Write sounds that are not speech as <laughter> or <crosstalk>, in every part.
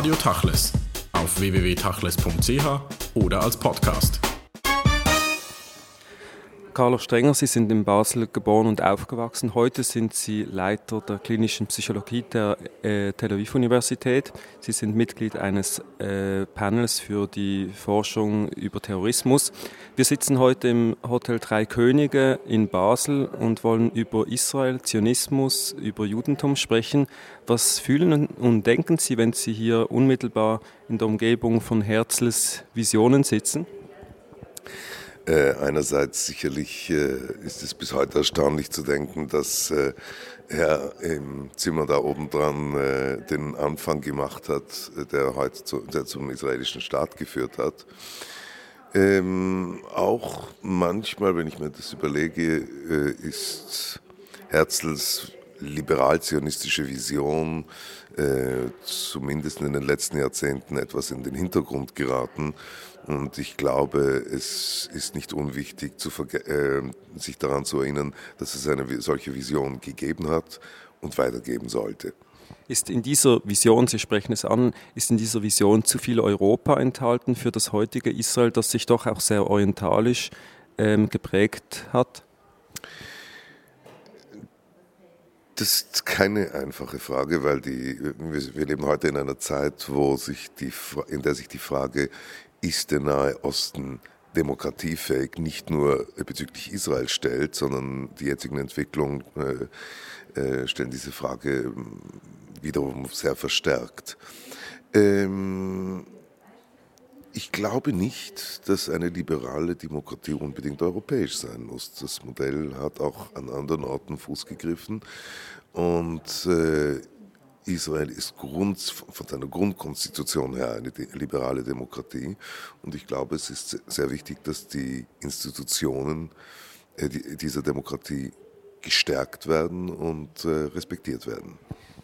Radio Tachles auf www.tachles.ch oder als Podcast. Carlos Strenger, Sie sind in Basel geboren und aufgewachsen. Heute sind Sie Leiter der klinischen Psychologie der äh, Tel Aviv Universität. Sie sind Mitglied eines äh, Panels für die Forschung über Terrorismus. Wir sitzen heute im Hotel Drei Könige in Basel und wollen über Israel, Zionismus, über Judentum sprechen. Was fühlen und denken Sie, wenn Sie hier unmittelbar in der Umgebung von Herzls Visionen sitzen? Äh, einerseits sicherlich äh, ist es bis heute erstaunlich zu denken, dass äh, er im Zimmer da oben dran äh, den Anfang gemacht hat, der heute zu, der zum israelischen Staat geführt hat. Ähm, auch manchmal, wenn ich mir das überlege, äh, ist Herzls liberal-zionistische Vision äh, zumindest in den letzten Jahrzehnten etwas in den Hintergrund geraten. Und ich glaube, es ist nicht unwichtig, äh, sich daran zu erinnern, dass es eine solche Vision gegeben hat und weitergeben sollte. Ist in dieser Vision, Sie sprechen es an, ist in dieser Vision zu viel Europa enthalten für das heutige Israel, das sich doch auch sehr orientalisch ähm, geprägt hat? Das ist keine einfache Frage, weil die, wir, leben heute in einer Zeit, wo sich die, in der sich die Frage, ist der Nahe Osten demokratiefähig, nicht nur bezüglich Israel stellt, sondern die jetzigen Entwicklungen äh, äh, stellen diese Frage ähm, wiederum sehr verstärkt. Ähm, ich glaube nicht, dass eine liberale Demokratie unbedingt europäisch sein muss. Das Modell hat auch an anderen Orten Fuß gegriffen und äh, Israel ist Grund, von seiner Grundkonstitution her eine liberale Demokratie und ich glaube, es ist sehr wichtig, dass die Institutionen äh, dieser Demokratie gestärkt werden und äh, respektiert werden.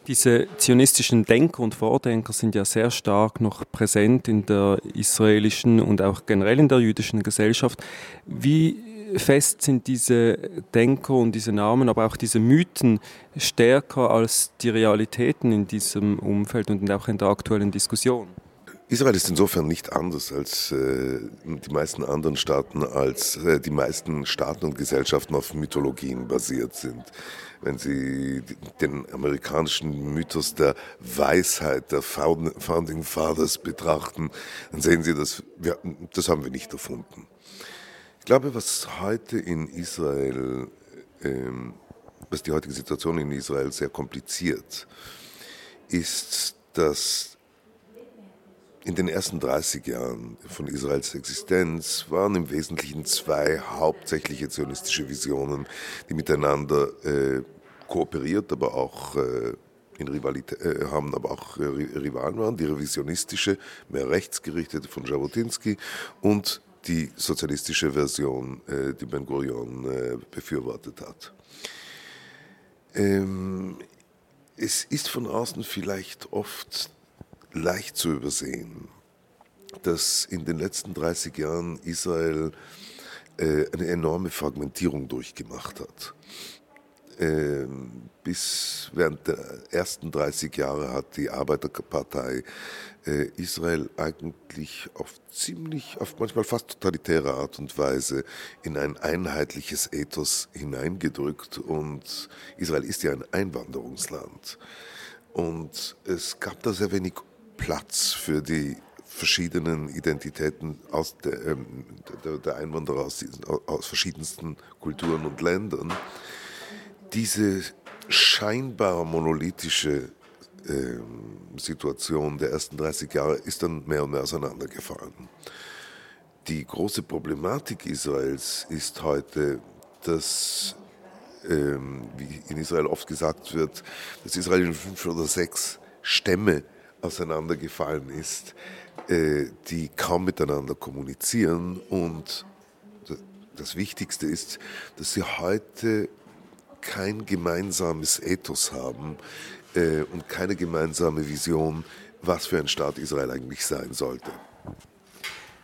Diese zionistischen Denker und Vordenker sind ja sehr stark noch präsent in der israelischen und auch generell in der jüdischen Gesellschaft. Wie fest sind diese Denker und diese Namen, aber auch diese Mythen stärker als die Realitäten in diesem Umfeld und auch in der aktuellen Diskussion? Israel ist insofern nicht anders als äh, die meisten anderen Staaten, als äh, die meisten Staaten und Gesellschaften auf Mythologien basiert sind. Wenn Sie den amerikanischen Mythos der Weisheit der Founding Fathers betrachten, dann sehen Sie, dass wir, das haben wir nicht erfunden. Ich glaube, was heute in Israel, ähm, was die heutige Situation in Israel sehr kompliziert, ist, dass in den ersten 30 Jahren von Israels Existenz waren im Wesentlichen zwei hauptsächliche zionistische Visionen, die miteinander äh, kooperiert, aber auch äh, in Rivalität äh, haben, aber auch äh, Rivalen waren. Die revisionistische, mehr rechtsgerichtete von Jabotinsky und die sozialistische Version, äh, die Ben Gurion äh, befürwortet hat. Ähm, es ist von außen vielleicht oft leicht zu übersehen, dass in den letzten 30 Jahren Israel äh, eine enorme Fragmentierung durchgemacht hat. Ähm, bis während der ersten 30 Jahre hat die Arbeiterpartei äh, Israel eigentlich auf ziemlich, auf manchmal fast totalitäre Art und Weise in ein einheitliches Ethos hineingedrückt und Israel ist ja ein Einwanderungsland. Und es gab da sehr wenig Platz für die verschiedenen Identitäten aus der, ähm, der, der Einwanderer aus, aus, verschiedensten Kulturen und Ländern. Diese scheinbar monolithische äh, Situation der ersten 30 Jahre ist dann mehr und mehr auseinandergefallen. Die große Problematik Israels ist heute, dass, ähm, wie in Israel oft gesagt wird, dass Israel in fünf oder sechs Stämme auseinandergefallen ist, äh, die kaum miteinander kommunizieren. Und das Wichtigste ist, dass sie heute kein gemeinsames Ethos haben äh, und keine gemeinsame Vision, was für ein Staat Israel eigentlich sein sollte.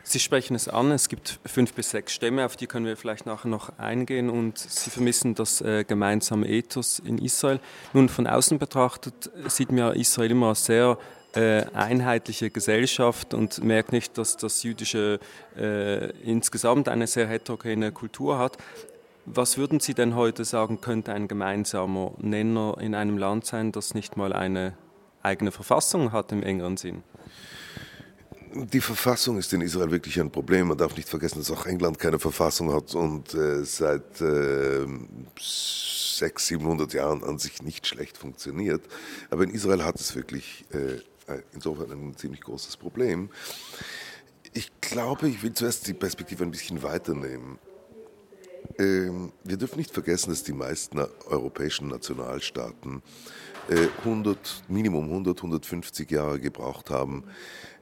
Sie sprechen es an, es gibt fünf bis sechs Stämme, auf die können wir vielleicht nachher noch eingehen und Sie vermissen das äh, gemeinsame Ethos in Israel. Nun, von außen betrachtet sieht man Israel immer sehr äh, einheitliche Gesellschaft und merkt nicht, dass das Jüdische äh, insgesamt eine sehr heterogene Kultur hat. Was würden Sie denn heute sagen, könnte ein gemeinsamer Nenner in einem Land sein, das nicht mal eine eigene Verfassung hat im engeren Sinn? Die Verfassung ist in Israel wirklich ein Problem. Man darf nicht vergessen, dass auch England keine Verfassung hat und äh, seit äh, 600, 700 Jahren an sich nicht schlecht funktioniert. Aber in Israel hat es wirklich äh, insofern ein ziemlich großes Problem. Ich glaube, ich will zuerst die Perspektive ein bisschen weiternehmen. Ähm, wir dürfen nicht vergessen, dass die meisten europäischen Nationalstaaten 100, äh, Minimum 100, 150 Jahre gebraucht haben,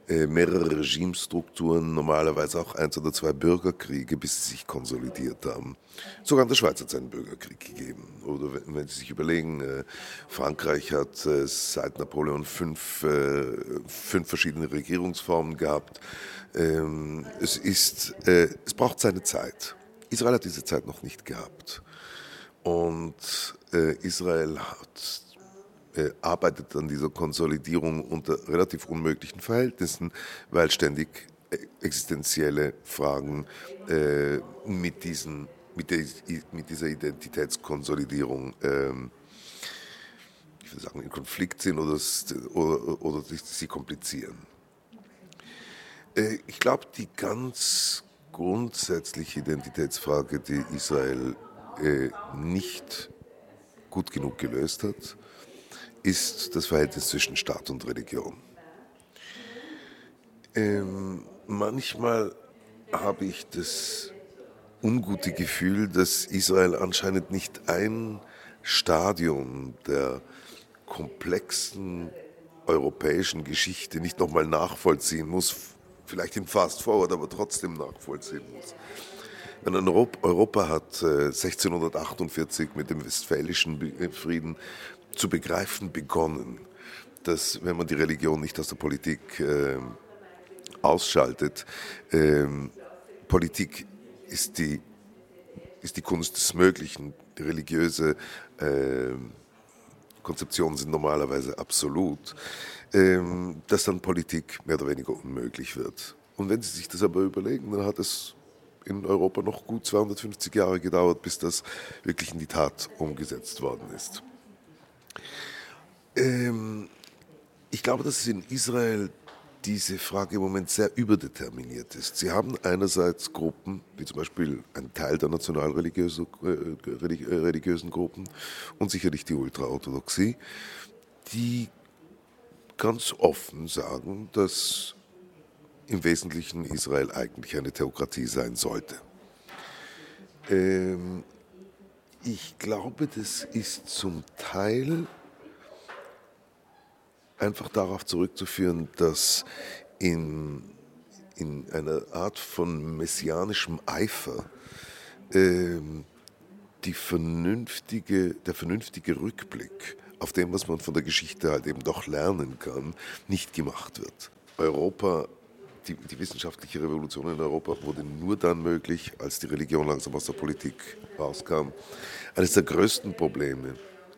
äh, mehrere Regimestrukturen, normalerweise auch eins oder zwei Bürgerkriege, bis sie sich konsolidiert haben. Sogar in der Schweiz hat es einen Bürgerkrieg gegeben. Oder wenn, wenn Sie sich überlegen, äh, Frankreich hat seit Napoleon fünf, fünf verschiedene Regierungsformen gehabt. Ähm, es, ist, es braucht seine Zeit. Israel hat diese Zeit noch nicht gehabt. Und äh, Israel hat, äh, arbeitet an dieser Konsolidierung unter relativ unmöglichen Verhältnissen, weil ständig äh, existenzielle Fragen äh, mit, diesen, mit, der, mit, dieser Identitätskonsolidierung ähm, ich würde sagen, in Konflikt sind oder, oder, oder sie komplizieren. Äh, ich glaube, die ganz grundsätzliche Identitätsfrage, die Israel äh, nicht gut genug gelöst hat, ist das Verhältnis zwischen Staat und Religion. Ähm, manchmal habe ich das ungute Gefühl, dass Israel anscheinend nicht ein Stadium der komplexen europäischen Geschichte nicht nochmal nachvollziehen muss, vielleicht in Fast Forward, aber trotzdem nachvollziehen muss. Wenn Europa hat 1648 äh, mit dem Westfälischen Frieden zu begreifen begonnen, dass wenn man die Religion nicht aus der Politik äh, ausschaltet, äh, Politik ist die, ist die Kunst des Möglichen. Die religiöse äh, Konzeptionen sind normalerweise absolut. Ähm, dass dann Politik mehr oder weniger unmöglich wird. Und wenn Sie sich das aber überlegen, dann hat es in Europa noch gut 250 Jahre gedauert, bis das wirklich in die Tat umgesetzt worden ist. Ähm, ich glaube, dass in Israel diese Frage im Moment sehr überdeterminiert ist. Sie haben einerseits Gruppen, wie zum Beispiel ein Teil der nationalreligiösen äh, Gruppen und sicherlich die Ultraorthodoxie, die ganz offen sagen, dass im Wesentlichen Israel eigentlich eine Theokratie sein sollte. Ähm, ich glaube, das ist zum Teil einfach darauf zurückzuführen, dass in, in einer Art von messianischem Eifer ähm, die vernünftige, der vernünftige Rückblick auf dem, was man von der Geschichte halt eben doch lernen kann, nicht gemacht wird. Europa, die, die wissenschaftliche Revolution in Europa wurde nur dann möglich, als die Religion langsam aus der Politik rauskam. Eines der größten Probleme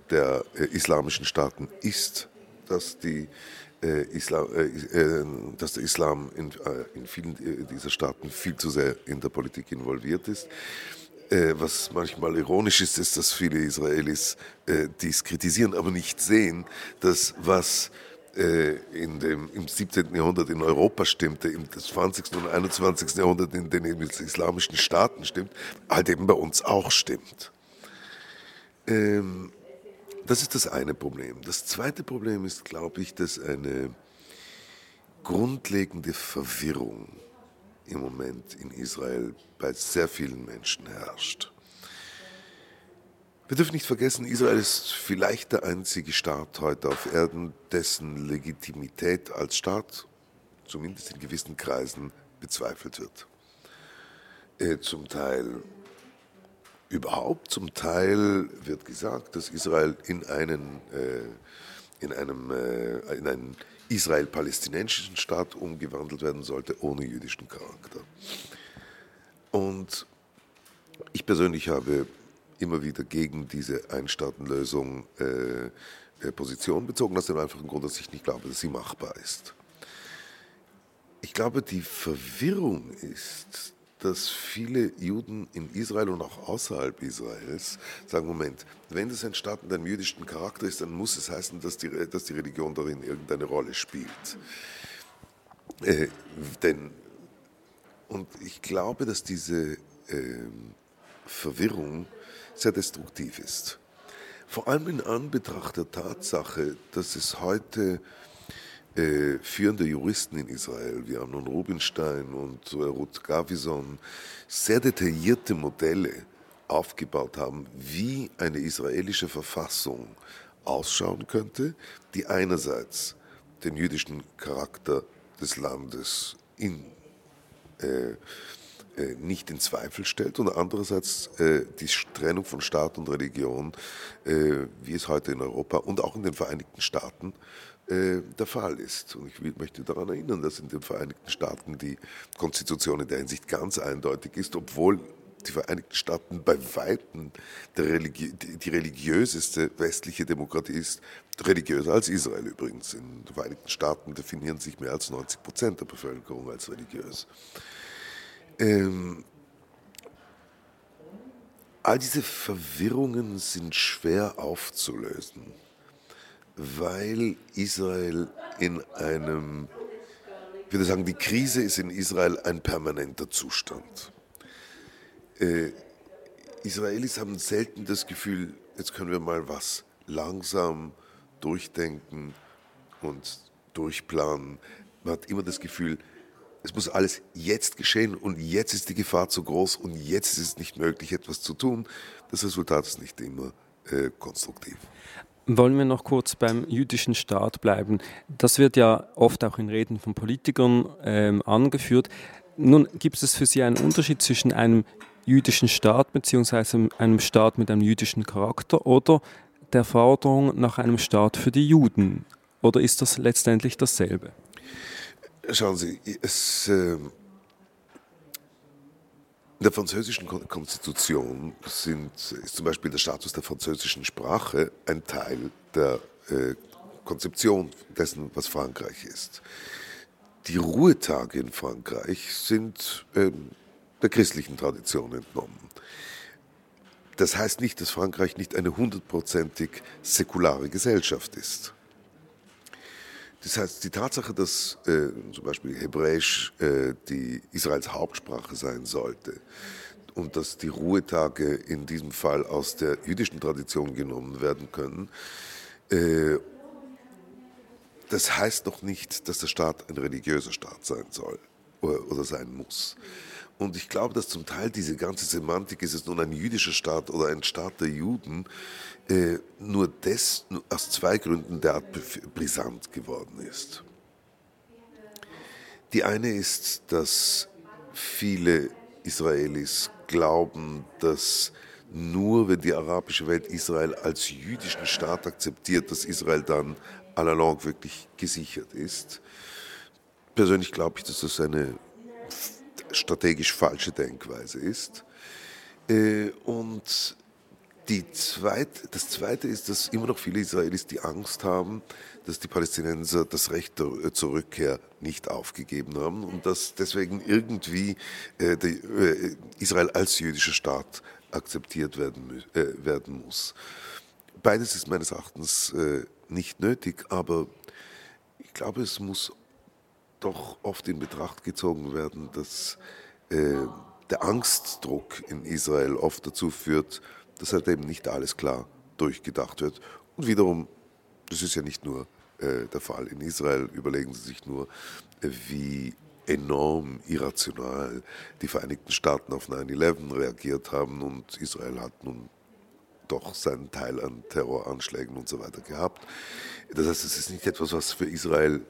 der äh, islamischen Staaten ist, dass, die, äh, Islam, äh, äh dass der Islam in, äh, in vielen äh, dieser Staaten viel zu sehr in der Politik involviert ist. Was manchmal ironisch ist, ist, dass viele Israelis dies kritisieren, aber nicht sehen, dass was in dem, im 17. Jahrhundert in Europa stimmte, im 20. und 21. Jahrhundert in den islamischen Staaten stimmt, halt eben bei uns auch stimmt. Ähm, das ist das eine Problem. Das zweite Problem ist, glaube ich, dass eine grundlegende Verwirrung im Moment in Israel bei sehr vielen Menschen herrscht. Wir dürfen nicht vergessen, Israel ist vielleicht der einzige Staat heute auf Erden, dessen Legitimität als Staat, zumindest in gewissen Kreisen, bezweifelt wird. Äh, zum Teil überhaupt, zum Teil wird gesagt, dass Israel in einen, äh, in einem, äh, in einen israel-palästinensischen Staat umgewandelt werden sollte, ohne jüdischen Charakter. Und ich persönlich habe immer wieder gegen diese Einstaatenlösung äh, Position bezogen, aus dem einfachen Grund, dass ich nicht glaube, dass sie machbar ist. Ich glaube, die Verwirrung ist, dass viele Juden in Israel und auch außerhalb Israels sagen, Moment, wenn das ein Staat mit einem jüdischen Charakter ist, dann muss es heißen, dass die, dass die Religion darin irgendeine Rolle spielt. Äh, denn, und ich glaube, dass diese äh, Verwirrung sehr destruktiv ist. Vor allem in Anbetracht der Tatsache, dass es heute äh, führende Juristen in Israel, wie Amnon Rubinstein und äh, Ruth Gavison, sehr detaillierte Modelle aufgebaut haben, wie eine israelische Verfassung ausschauen könnte, die einerseits den jüdischen Charakter des Landes in, äh, nicht in Zweifel stellt und andererseits äh, die Trennung von Staat und Religion, äh, wie es heute in Europa und auch in den Vereinigten Staaten äh, der Fall ist. Und ich möchte daran erinnern, dass in den Vereinigten Staaten die Konstitution in der Hinsicht ganz eindeutig ist, obwohl die Vereinigten Staaten bei Weitem Religi die religiöseste westliche Demokratie ist, religiöser als Israel übrigens. In den Vereinigten Staaten definieren sich mehr als 90 Prozent der Bevölkerung als religiös. Ähm, all diese Verwirrungen sind schwer aufzulösen weil Israel in einem, ich würde sagen, die Krise ist in Israel ein permanenter Zustand. Äh, Israelis haben selten das Gefühl, jetzt können wir mal was langsam durchdenken und durchplanen. Man hat immer das Gefühl, es muss alles jetzt geschehen und jetzt ist die Gefahr zu groß und jetzt ist es nicht möglich, etwas zu tun. Das Resultat ist nicht immer äh, konstruktiv. Wollen wir noch kurz beim jüdischen Staat bleiben? Das wird ja oft auch in Reden von Politikern ähm, angeführt. Nun gibt es für Sie einen Unterschied zwischen einem jüdischen Staat bzw. einem Staat mit einem jüdischen Charakter oder der Forderung nach einem Staat für die Juden? Oder ist das letztendlich dasselbe? Schauen Sie, es, äh, in der französischen Konstitution sind, ist zum Beispiel der Status der französischen Sprache ein Teil der äh, Konzeption dessen, was Frankreich ist. Die Ruhetage in Frankreich sind äh, der christlichen Tradition entnommen. Das heißt nicht, dass Frankreich nicht eine hundertprozentig säkulare Gesellschaft ist. Das heißt, die Tatsache, dass äh, zum Beispiel Hebräisch äh, die Israels Hauptsprache sein sollte und dass die Ruhetage in diesem Fall aus der jüdischen Tradition genommen werden können, äh, das heißt noch nicht, dass der Staat ein religiöser Staat sein soll oder, oder sein muss. Und ich glaube, dass zum Teil diese ganze Semantik, ist es nun ein jüdischer Staat oder ein Staat der Juden, äh, nur des, aus zwei Gründen derart brisant geworden ist. Die eine ist, dass viele Israelis glauben, dass nur wenn die arabische Welt Israel als jüdischen Staat akzeptiert, dass Israel dann à la longue wirklich gesichert ist. Persönlich glaube ich, dass das eine strategisch falsche Denkweise ist. Äh, und die zweit, das Zweite ist, dass immer noch viele Israelis die Angst haben, dass die Palästinenser das Recht zur Rückkehr nicht aufgegeben haben und dass deswegen irgendwie äh, äh, Israel als jüdischer Staat akzeptiert werden, äh, werden muss. Beides ist meines Erachtens äh, nicht nötig, aber ich glaube, es muss doch oft in Betracht gezogen werden, dass äh, der Angstdruck in Israel oft dazu führt, dass halt eben nicht alles klar durchgedacht wird. Und wiederum, das ist ja nicht nur äh, der Fall. In Israel überlegen Sie sich nur, äh, wie enorm irrational die Vereinigten Staaten auf 9-11 reagiert haben und Israel hat nun doch seinen Teil an Terroranschlägen und so weiter gehabt. Das heißt, es ist nicht etwas, was für Israel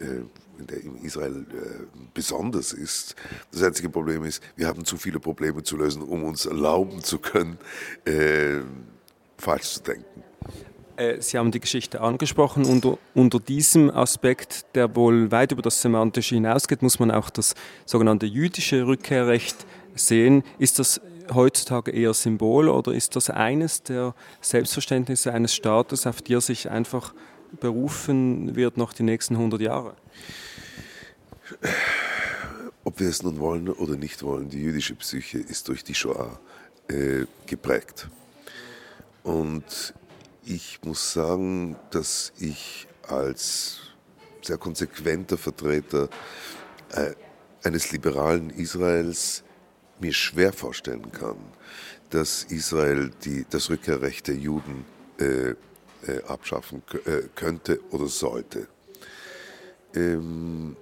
in Israel äh, besonders ist. Das einzige Problem ist, wir haben zu viele Probleme zu lösen, um uns erlauben zu können, äh, falsch zu denken. Äh, Sie haben die Geschichte angesprochen. Unter, unter diesem Aspekt, der wohl weit über das Semantische hinausgeht, muss man auch das sogenannte jüdische Rückkehrrecht sehen. Ist das heutzutage eher Symbol oder ist das eines der Selbstverständnisse eines Staates, auf die er sich einfach berufen wird noch die nächsten 100 Jahre? Ob wir es nun wollen oder nicht wollen, die jüdische Psyche ist durch die Shoah äh, geprägt. Und ich muss sagen, dass ich als sehr konsequenter Vertreter äh, eines liberalen Israels mir schwer vorstellen kann, dass Israel die, das Rückkehrrecht der Juden äh, äh, abschaffen äh, könnte oder sollte. Ähm,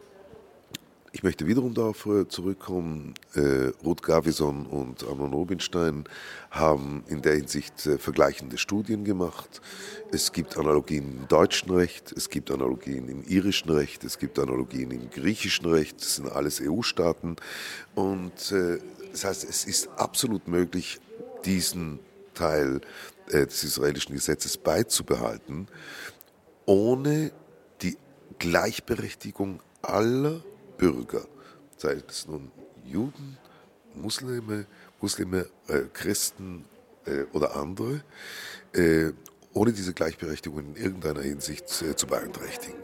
ich möchte wiederum darauf zurückkommen. Äh, Ruth Gavison und Amnon Rubinstein haben in der Hinsicht äh, vergleichende Studien gemacht. Es gibt Analogien im deutschen Recht, es gibt Analogien im irischen Recht, es gibt Analogien im griechischen Recht. Das sind alles EU-Staaten. Und äh, das heißt, es ist absolut möglich, diesen Teil äh, des israelischen Gesetzes beizubehalten, ohne die Gleichberechtigung aller Bürger, sei es nun Juden, Muslime, Muslime, äh, Christen äh, oder andere, äh, ohne diese Gleichberechtigung in irgendeiner Hinsicht äh, zu beeinträchtigen.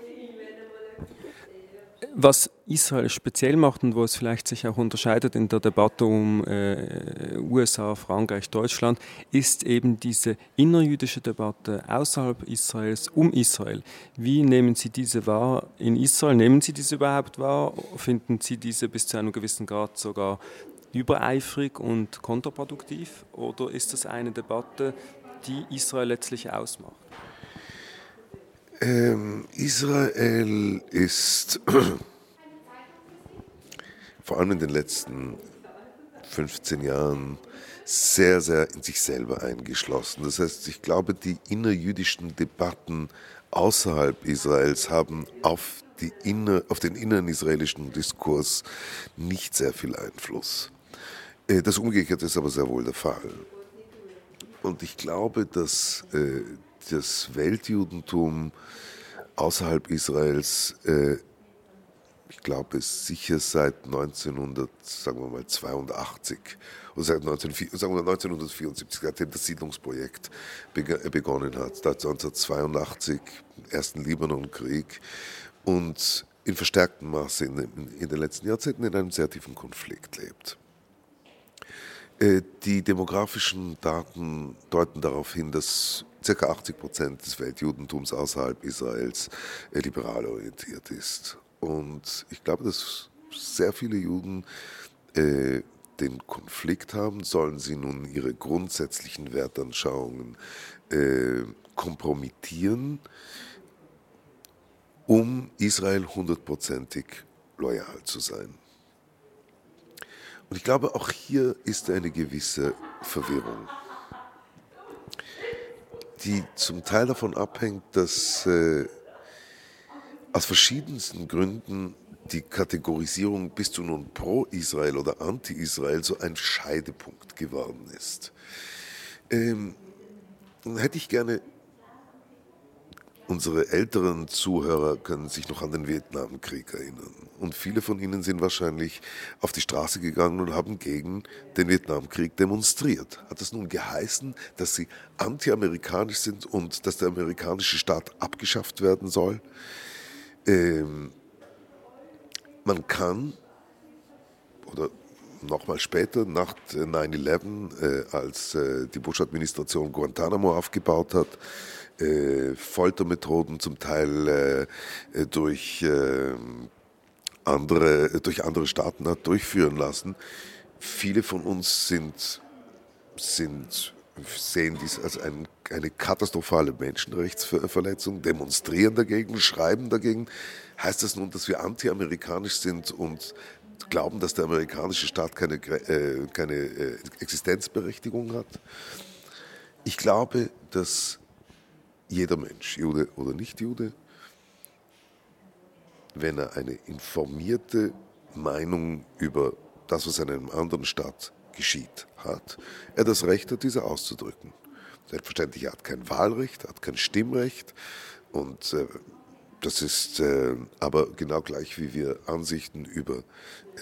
Was Israel speziell macht und wo es vielleicht sich auch unterscheidet in der Debatte um äh, USA, Frankreich, Deutschland, ist eben diese innerjüdische Debatte außerhalb Israels um Israel. Wie nehmen Sie diese wahr in Israel? Nehmen Sie diese überhaupt wahr? Finden Sie diese bis zu einem gewissen Grad sogar übereifrig und kontraproduktiv? Oder ist das eine Debatte, die Israel letztlich ausmacht? Ähm, Israel ist <clears throat> vor allem in den letzten 15 Jahren sehr, sehr in sich selber eingeschlossen. Das heißt, ich glaube, die innerjüdischen Debatten außerhalb Israels haben auf, die inner, auf den inneren israelischen Diskurs nicht sehr viel Einfluss. Äh, das Umgekehrte ist aber sehr wohl der Fall. Und ich glaube, dass äh, das Weltjudentum außerhalb Israels, äh, ich glaube, es sicher seit 1982 oder seit 19, sagen wir 1974, seitdem das Siedlungsprojekt begonnen hat, seit 1982, ersten Libanonkrieg und in verstärktem Maße in, in den letzten Jahrzehnten in einem sehr tiefen Konflikt lebt. Äh, die demografischen Daten deuten darauf hin, dass ca. 80 Prozent des Weltjudentums außerhalb Israels äh, liberal orientiert ist. Und ich glaube, dass sehr viele Juden äh, den Konflikt haben, sollen sie nun ihre grundsätzlichen Wertanschauungen äh, kompromittieren, um Israel hundertprozentig loyal zu sein. Und ich glaube, auch hier ist eine gewisse Verwirrung, die zum Teil davon abhängt, dass äh, aus verschiedensten Gründen die Kategorisierung bist du nun pro-Israel oder anti-Israel so ein Scheidepunkt geworden ist. Ähm, hätte ich gerne Unsere älteren Zuhörer können sich noch an den Vietnamkrieg erinnern. Und viele von ihnen sind wahrscheinlich auf die Straße gegangen und haben gegen den Vietnamkrieg demonstriert. Hat das nun geheißen, dass sie anti-amerikanisch sind und dass der amerikanische Staat abgeschafft werden soll? Ähm, man kann, oder nochmal später, nach 9-11, äh, als äh, die Bush-Administration Guantanamo aufgebaut hat, äh, Foltermethoden zum Teil äh, äh, durch, äh, andere, durch andere Staaten hat durchführen lassen. Viele von uns sind, sind, sehen dies als ein, eine katastrophale Menschenrechtsverletzung, demonstrieren dagegen, schreiben dagegen. Heißt das nun, dass wir anti-amerikanisch sind und glauben, dass der amerikanische Staat keine, äh, keine äh, Existenzberechtigung hat? Ich glaube, dass jeder Mensch, Jude oder Nicht-Jude, wenn er eine informierte Meinung über das, was in einem anderen Staat geschieht, hat, er das Recht hat, diese auszudrücken. Selbstverständlich, er hat kein Wahlrecht, er hat kein Stimmrecht und äh, das ist äh, aber genau gleich wie wir Ansichten über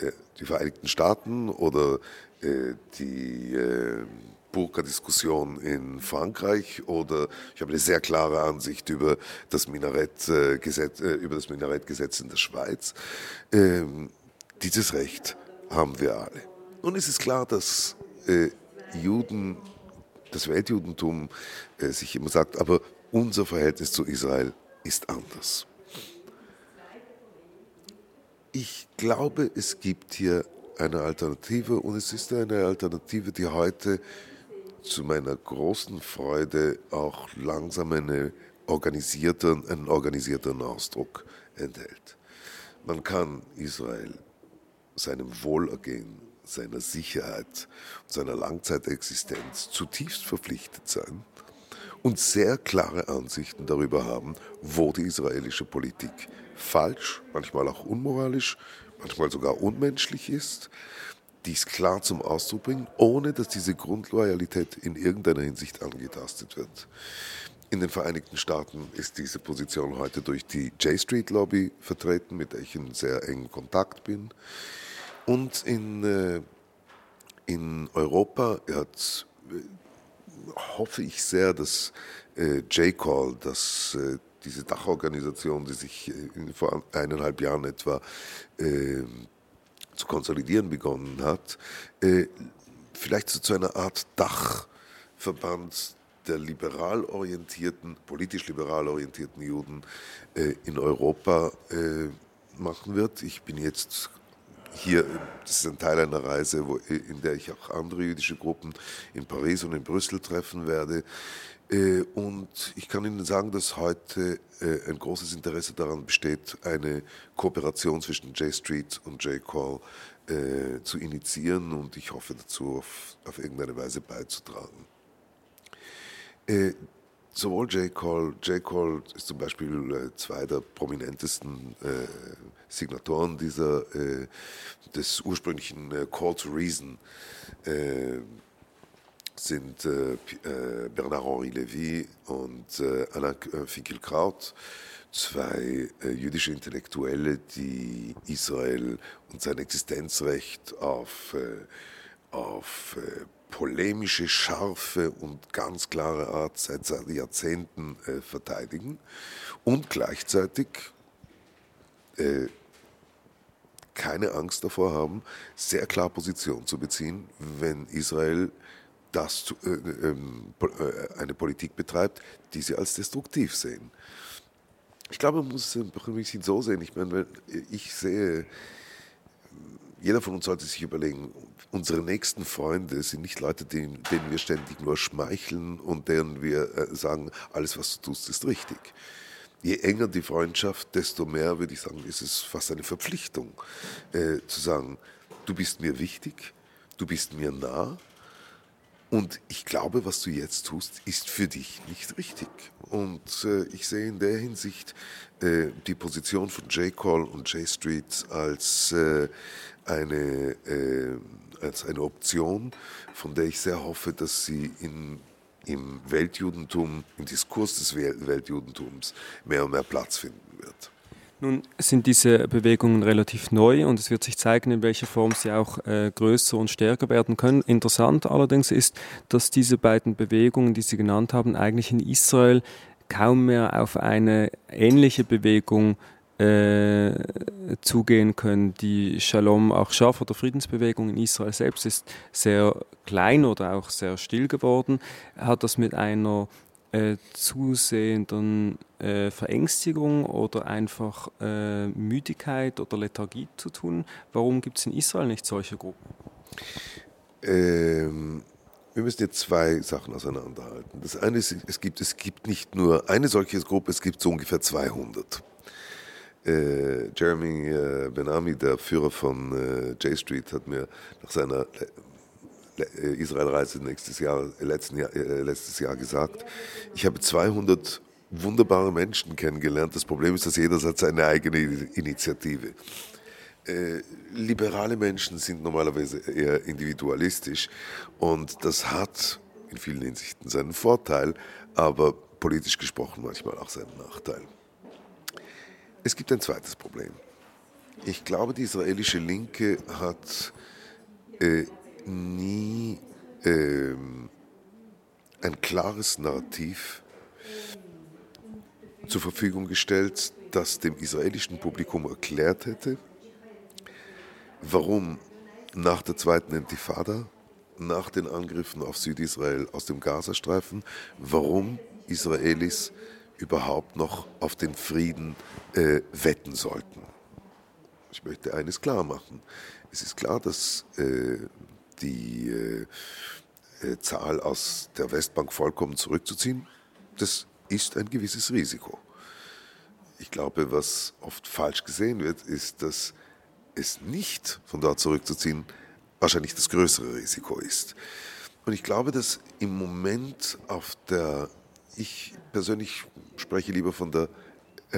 äh, die Vereinigten Staaten oder äh, die äh, Burka-Diskussion in Frankreich oder ich habe eine sehr klare Ansicht über das Minarettgesetz, äh, über das Minarettgesetz in der Schweiz. Ähm, dieses Recht haben wir alle. Es ist klar, dass äh, Juden, das Weltjudentum äh, sich immer sagt, aber unser Verhältnis zu Israel ist anders. Ich glaube, es gibt hier eine Alternative und es ist eine Alternative, die heute zu meiner großen Freude auch langsam eine organisierten, einen organisierten Ausdruck enthält. Man kann Israel seinem Wohlergehen, seiner Sicherheit und seiner Langzeitexistenz zutiefst verpflichtet sein und sehr klare Ansichten darüber haben, wo die israelische Politik falsch, manchmal auch unmoralisch, manchmal sogar unmenschlich ist, dies klar zum Ausdruck bringen, ohne dass diese Grundloyalität in irgendeiner Hinsicht angetastet wird. In den Vereinigten Staaten ist diese Position heute durch die J Street Lobby vertreten, mit der ich in sehr engen Kontakt bin. Und in, äh, in Europa hat, äh, hoffe ich sehr, dass äh, J-Call, dass äh, diese Dachorganisation, die sich äh, vor eineinhalb Jahren etwa äh, zu konsolidieren begonnen hat, äh, vielleicht so zu einer Art Dachverband der liberal orientierten, politisch liberal orientierten Juden äh, in Europa äh, machen wird. Ich bin jetzt hier, das ist ein Teil einer Reise, wo, in der ich auch andere jüdische Gruppen in Paris und in Brüssel treffen werde. Äh, und ich kann Ihnen sagen, dass heute äh, ein großes Interesse daran besteht, eine Kooperation zwischen J Street und J Call äh, zu initiieren und ich hoffe dazu auf, auf irgendeine Weise beizutragen. Sowohl J. Cole, J. Cole ist zum Beispiel zwei der prominentesten äh, Signatoren dieser, äh, des ursprünglichen Call to Reason sind äh, äh, Bernard-Henri Lévy und äh, Alain Finkielkraut, zwei äh, jüdische Intellektuelle, die Israel und sein Existenzrecht auf, äh, auf äh, polemische, scharfe und ganz klare Art seit Jahrzehnten verteidigen und gleichzeitig keine Angst davor haben, sehr klar Position zu beziehen, wenn Israel das zu, äh, ähm, äh, eine Politik betreibt, die sie als destruktiv sehen. Ich glaube, man muss es ein bisschen so sehen. Ich meine, ich sehe, jeder von uns sollte sich überlegen, unsere nächsten Freunde sind nicht Leute, denen, denen wir ständig nur schmeicheln und deren wir äh, sagen, alles, was du tust, ist richtig. Je enger die Freundschaft, desto mehr, würde ich sagen, ist es fast eine Verpflichtung, äh, zu sagen, du bist mir wichtig, du bist mir nah, und ich glaube, was du jetzt tust, ist für dich nicht richtig. Und äh, ich sehe in der Hinsicht äh, die Position von J. Call und J. Street als, äh, eine, äh, als eine Option, von der ich sehr hoffe, dass sie in, im Weltjudentum, im Diskurs des Weltjudentums mehr und mehr Platz finden wird. Nun sind diese Bewegungen relativ neu und es wird sich zeigen, in welcher Form sie auch äh, größer und stärker werden können. Interessant allerdings ist, dass diese beiden Bewegungen, die Sie genannt haben, eigentlich in Israel kaum mehr auf eine ähnliche Bewegung äh, zugehen können. Die Shalom Achshav oder Friedensbewegung in Israel selbst ist sehr klein oder auch sehr still geworden. Hat das mit einer äh, zusehenden äh, Verängstigung oder einfach äh, Müdigkeit oder Lethargie zu tun? Warum gibt es in Israel nicht solche Gruppen? Ähm, wir müssen jetzt zwei Sachen auseinanderhalten. Das eine ist, es gibt, es gibt nicht nur eine solche Gruppe, es gibt so ungefähr 200. Äh, Jeremy äh, Benami, der Führer von J Street, hat mir nach seiner äh, Israelreise nächstes Jahr, letzten Jahr, äh, letztes Jahr gesagt, ich habe 200 wunderbare Menschen kennengelernt. Das Problem ist, dass jeder hat seine eigene Initiative. Äh, liberale Menschen sind normalerweise eher individualistisch und das hat in vielen Hinsichten seinen Vorteil, aber politisch gesprochen manchmal auch seinen Nachteil. Es gibt ein zweites Problem. Ich glaube, die israelische Linke hat äh, nie äh, ein klares Narrativ zur Verfügung gestellt, das dem israelischen Publikum erklärt hätte, warum nach der zweiten Intifada, nach den Angriffen auf Südisrael aus dem Gazastreifen, warum Israelis überhaupt noch auf den Frieden äh, wetten sollten. Ich möchte eines klar machen. Es ist klar, dass äh, die äh, äh Zahl aus der Westbank vollkommen zurückzuziehen, das ist ein gewisses Risiko. Ich glaube, was oft falsch gesehen wird, ist, dass es nicht von dort zurückzuziehen wahrscheinlich das größere Risiko ist. Und ich glaube, dass im Moment auf der, ich persönlich spreche lieber von der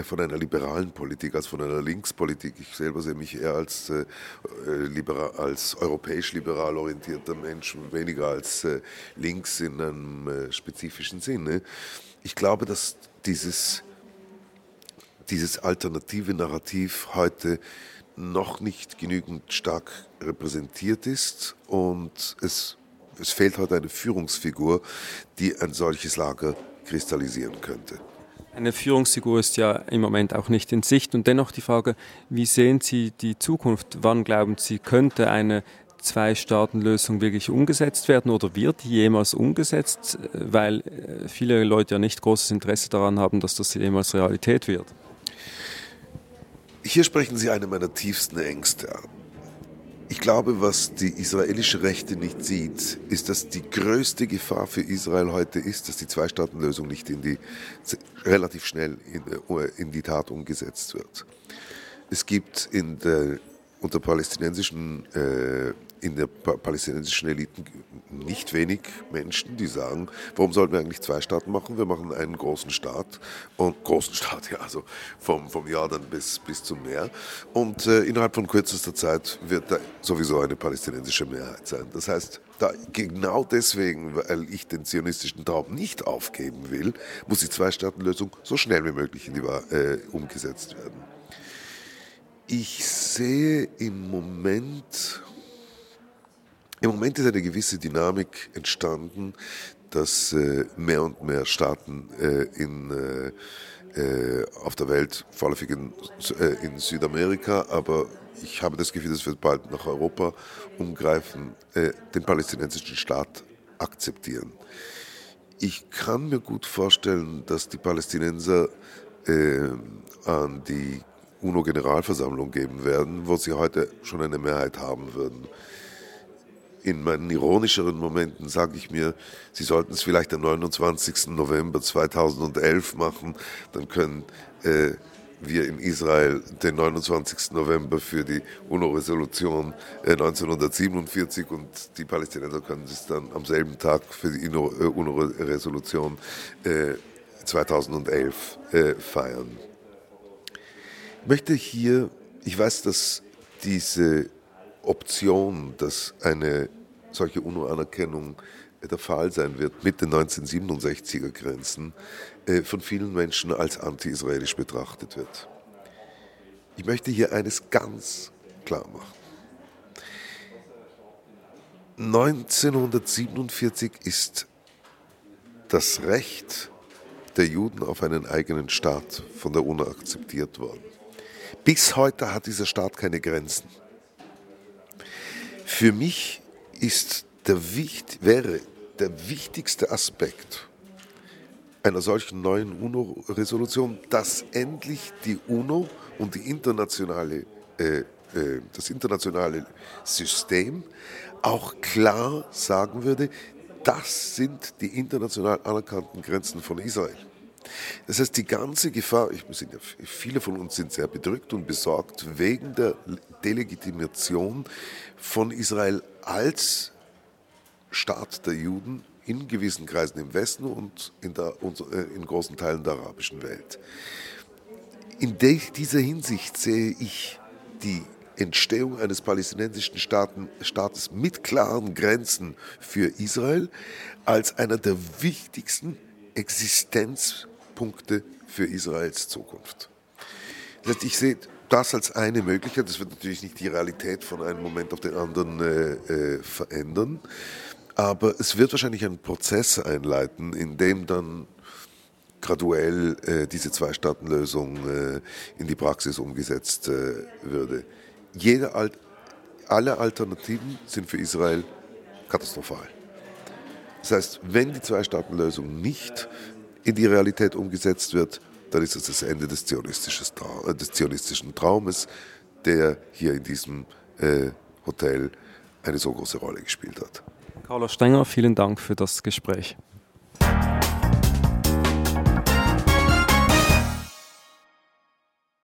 von einer liberalen Politik als von einer Linkspolitik. Ich selber sehe mich eher als, äh, äh liberal, als europäisch-liberal orientierter Mensch, weniger als äh, links in einem äh, spezifischen Sinne. Ich glaube, dass dieses, dieses alternative Narrativ heute noch nicht genügend stark repräsentiert ist und es, es fehlt heute eine Führungsfigur, die ein solches Lager kristallisieren könnte. Eine Führungsfigur ist ja im Moment auch nicht in Sicht. Und dennoch die Frage, wie sehen Sie die Zukunft? Wann glauben Sie, könnte eine Zwei-Staaten-Lösung wirklich umgesetzt werden oder wird die jemals umgesetzt? Weil äh, viele Leute ja nicht großes Interesse daran haben, dass das jemals Realität wird. Hier sprechen Sie eine meiner tiefsten Ängste an. Ich glaube, was die israelische Rechte nicht sieht, ist, dass die größte Gefahr für Israel heute ist, dass die Zwei-Staaten-Lösung nicht in die, relativ schnell in, äh, in die Tat umgesetzt wird. Es gibt in der, unter palästinensischen äh, in der palästinensischen Eliten nicht wenig Menschen, die sagen, warum sollten wir eigentlich zwei Staaten machen? Wir machen einen großen Staat und großen Staat, <laughs> ja, also vom, vom Jordan bis, bis zum Meer. Und äh, innerhalb von kürzester Zeit wird da sowieso eine palästinensische Mehrheit sein. Das heißt, da, genau deswegen, weil ich den zionistischen Traum nicht aufgeben will, muss die Zwei-Staaten-Lösung so schnell wie möglich in die, äh, umgesetzt werden. Ich sehe im Moment im Moment ist eine gewisse Dynamik entstanden, dass äh, mehr und mehr Staaten äh, in, äh, auf der Welt, vorläufig in, in, Südamerika, aber ich habe das Gefühl, dass wir bald nach Europa umgreifen, den palästinensischen Staat akzeptieren. Ich kann mir gut vorstellen, dass die Palästinenser an die UNO-Generalversammlung geben werden, wo sie heute schon eine Mehrheit haben würden in meinen ironischeren Momenten sage ich mir, Sie sollten es vielleicht am 29. November 2011 machen, dann können äh, wir in Israel den 29. November für die UNO-Resolution äh, 1947 und die Palästinenser können es dann am selben Tag für die UNO-Resolution äh, 2011 äh, feiern. Ich möchte hier, ich weiß, dass diese Option, dass eine solche UNO-Anerkennung der Fall sein wird mit den 1967er Grenzen, äh, von vielen Menschen als anti-israelisch betrachtet wird. Ich möchte hier eines ganz klar machen. 1947 ist das Recht der Juden auf einen eigenen Staat von der UNO akzeptiert worden. Bis heute hat dieser Staat keine Grenzen. Für mich ist der, wäre der wichtigste Aspekt einer solchen neuen UNO-Resolution, dass endlich die UNO und die internationale, äh, äh, das internationale System auch klar sagen würde, das sind die international anerkannten Grenzen von Israel. Das heißt, die ganze Gefahr, ich, viele von uns sind sehr bedrückt und besorgt wegen der Delegitimation von Israel als Staat der Juden in gewissen Kreisen im Westen und in, der, äh, in großen Teilen der arabischen Welt. In dieser Hinsicht sehe ich die Entstehung eines palästinensischen Staaten, Staates mit klaren Grenzen für Israel als einer der wichtigsten Existenzpunkte für Israels Zukunft. ich sehe das als eine Möglichkeit. Das wird natürlich nicht die Realität von einem Moment auf den anderen äh, äh, verändern. Aber es wird wahrscheinlich einen Prozess einleiten, in dem dann graduell äh, diese Zwei-Staaten-Lösung äh, in die Praxis umgesetzt äh, würde. Jede Al alle Alternativen sind für Israel katastrophal. Das heißt, wenn die Zwei-Staaten-Lösung nicht in die Realität umgesetzt wird, dann ist es das Ende des, äh, des zionistischen Traumes, der hier in diesem äh, Hotel eine so große Rolle gespielt hat. Carlos Stenger, vielen Dank für das Gespräch.